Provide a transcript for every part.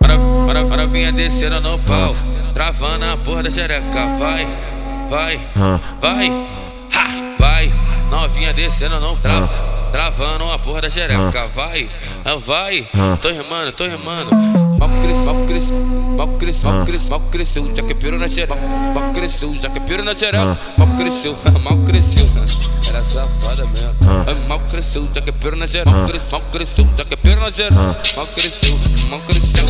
Para, para vinha descendo no pau, travando a porra da xereca. Vai, vai, vai, vai. Novinha descendo no pau, travando a porra da xereca. Vai, vai, tô remando, tô remando. Mal cresceu, mal cresceu, mal cresceu, mal cresceu, mal cresceu, já que pirou na xereca. Mal cresceu, já que na xereca. Mal cresceu, mal cresceu. Safada mesmo. Mal cresceu, já que pirou na xereca. Mal cresceu, mal cresceu, já que pirou na xereca. Mal cresceu, mal cresceu.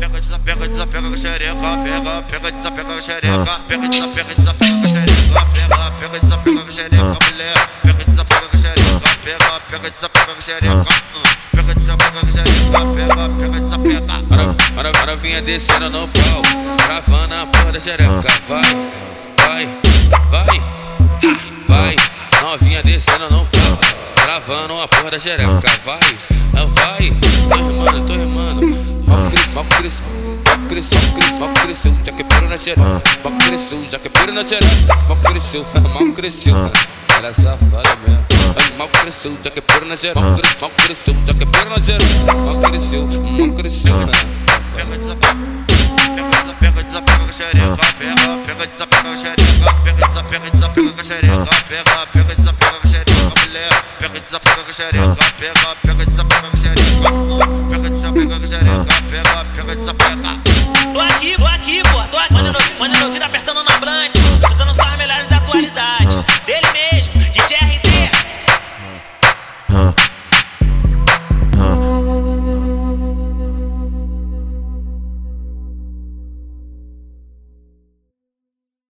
Pega, desapega, desapega com xereca. Pega, pega, desapega com xereca. Pega, desapega, desapega com a xereca. Pega, pega, desapega com xereca, mulher. Pega, desapega com xereca. Pega, pega, desapega com xereca. Pega, desapega com xereca. Pega, pega, desapega. Para, para, vinha descendo no pau, travando a porra da xereca. Vai, vai, vai. Novinha descendo no pau, travando a porra da xereca. Vai, vai, tô remando, tô remando. Mal cresceu, mal cresceu, mal cresceu, mal cresceu, mal cresceu, já que pirou na xereca. Mal cresceu, já que pirou na xereca. Mal cresceu, mal cresceu. Era safada mesmo. Mal cresceu, já que pirou na xereca. Mal cresceu, mal cresceu, já que pirou na xereca. Mal cresceu, mal cresceu. Pega, desapega. Pega, desapega, desapega xereca. Pega, pega, desapega xereca. Pega, desapega, desapega xereca. Pega, desapega com xereca. Pega, pega, desapega com xereca.